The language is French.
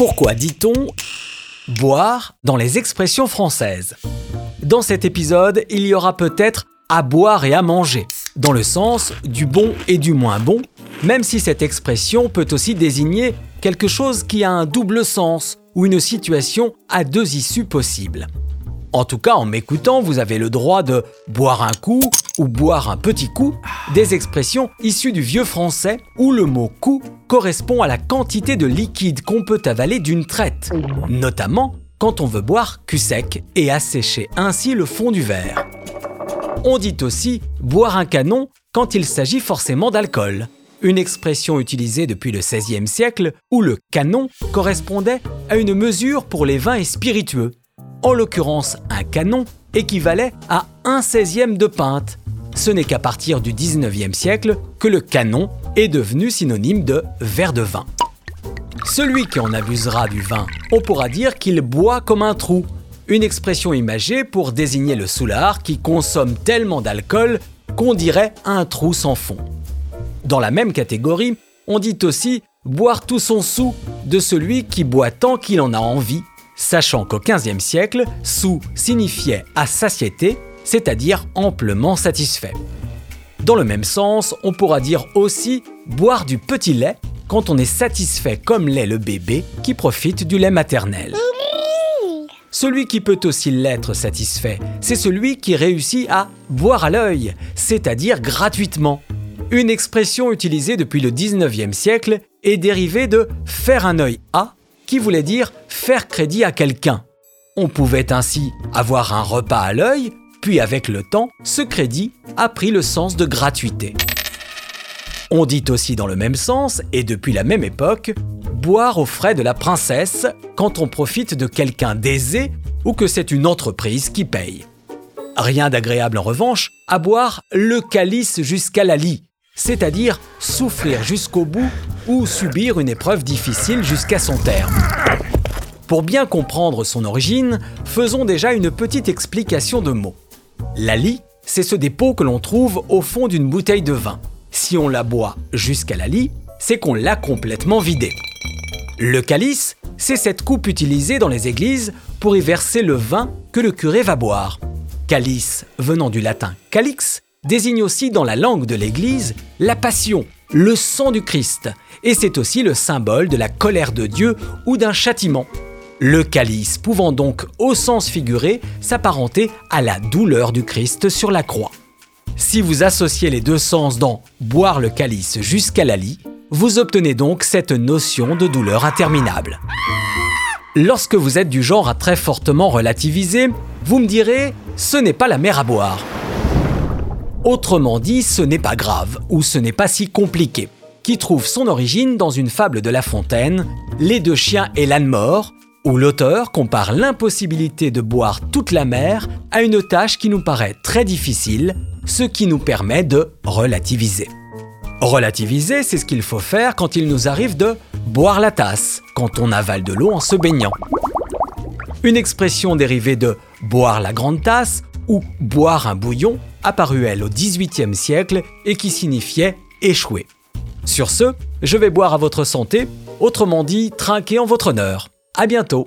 Pourquoi dit-on boire dans les expressions françaises? Dans cet épisode, il y aura peut-être à boire et à manger, dans le sens du bon et du moins bon, même si cette expression peut aussi désigner quelque chose qui a un double sens ou une situation à deux issues possibles. En tout cas, en m'écoutant, vous avez le droit de boire un coup ou boire un petit coup, des expressions issues du vieux français où le mot coup correspond à la quantité de liquide qu'on peut avaler d'une traite, notamment quand on veut boire cul sec et assécher ainsi le fond du verre. On dit aussi boire un canon quand il s'agit forcément d'alcool, une expression utilisée depuis le XVIe siècle où le canon correspondait à une mesure pour les vins et spiritueux. En l'occurrence, un canon équivalait à un seizième de pinte. Ce n'est qu'à partir du XIXe siècle que le canon est devenu synonyme de verre de vin. Celui qui en abusera du vin, on pourra dire qu'il boit comme un trou, une expression imagée pour désigner le soulard qui consomme tellement d'alcool qu'on dirait un trou sans fond. Dans la même catégorie, on dit aussi boire tout son sou de celui qui boit tant qu'il en a envie, sachant qu'au XVe siècle, sou signifiait à satiété, c'est-à-dire amplement satisfait. Dans le même sens, on pourra dire aussi boire du petit lait quand on est satisfait comme l'est le bébé qui profite du lait maternel. Celui qui peut aussi l'être satisfait, c'est celui qui réussit à boire à l'œil, c'est-à-dire gratuitement. Une expression utilisée depuis le 19e siècle est dérivée de faire un œil à, qui voulait dire faire crédit à quelqu'un. On pouvait ainsi avoir un repas à l'œil, puis avec le temps, ce crédit a pris le sens de gratuité. On dit aussi dans le même sens, et depuis la même époque, boire aux frais de la princesse quand on profite de quelqu'un d'aisé ou que c'est une entreprise qui paye. Rien d'agréable en revanche à boire le calice jusqu'à la lie, c'est-à-dire souffrir jusqu'au bout ou subir une épreuve difficile jusqu'à son terme. Pour bien comprendre son origine, faisons déjà une petite explication de mots. La lie, c'est ce dépôt que l'on trouve au fond d'une bouteille de vin. Si on la boit jusqu'à la lie, c'est qu'on l'a complètement vidée. Le calice, c'est cette coupe utilisée dans les églises pour y verser le vin que le curé va boire. Calice, venant du latin calix, désigne aussi dans la langue de l'Église la passion, le sang du Christ, et c'est aussi le symbole de la colère de Dieu ou d'un châtiment. Le calice pouvant donc, au sens figuré, s'apparenter à la douleur du Christ sur la croix. Si vous associez les deux sens dans boire le calice jusqu'à la lie, vous obtenez donc cette notion de douleur interminable. Lorsque vous êtes du genre à très fortement relativiser, vous me direz ce n'est pas la mer à boire. Autrement dit, ce n'est pas grave ou ce n'est pas si compliqué, qui trouve son origine dans une fable de La Fontaine, Les deux chiens et l'âne mort, où l'auteur compare l'impossibilité de boire toute la mer à une tâche qui nous paraît très difficile, ce qui nous permet de relativiser. Relativiser, c'est ce qu'il faut faire quand il nous arrive de boire la tasse, quand on avale de l'eau en se baignant. Une expression dérivée de boire la grande tasse ou boire un bouillon, apparue elle au XVIIIe siècle et qui signifiait échouer. Sur ce, je vais boire à votre santé, autrement dit, trinquer en votre honneur. À bientôt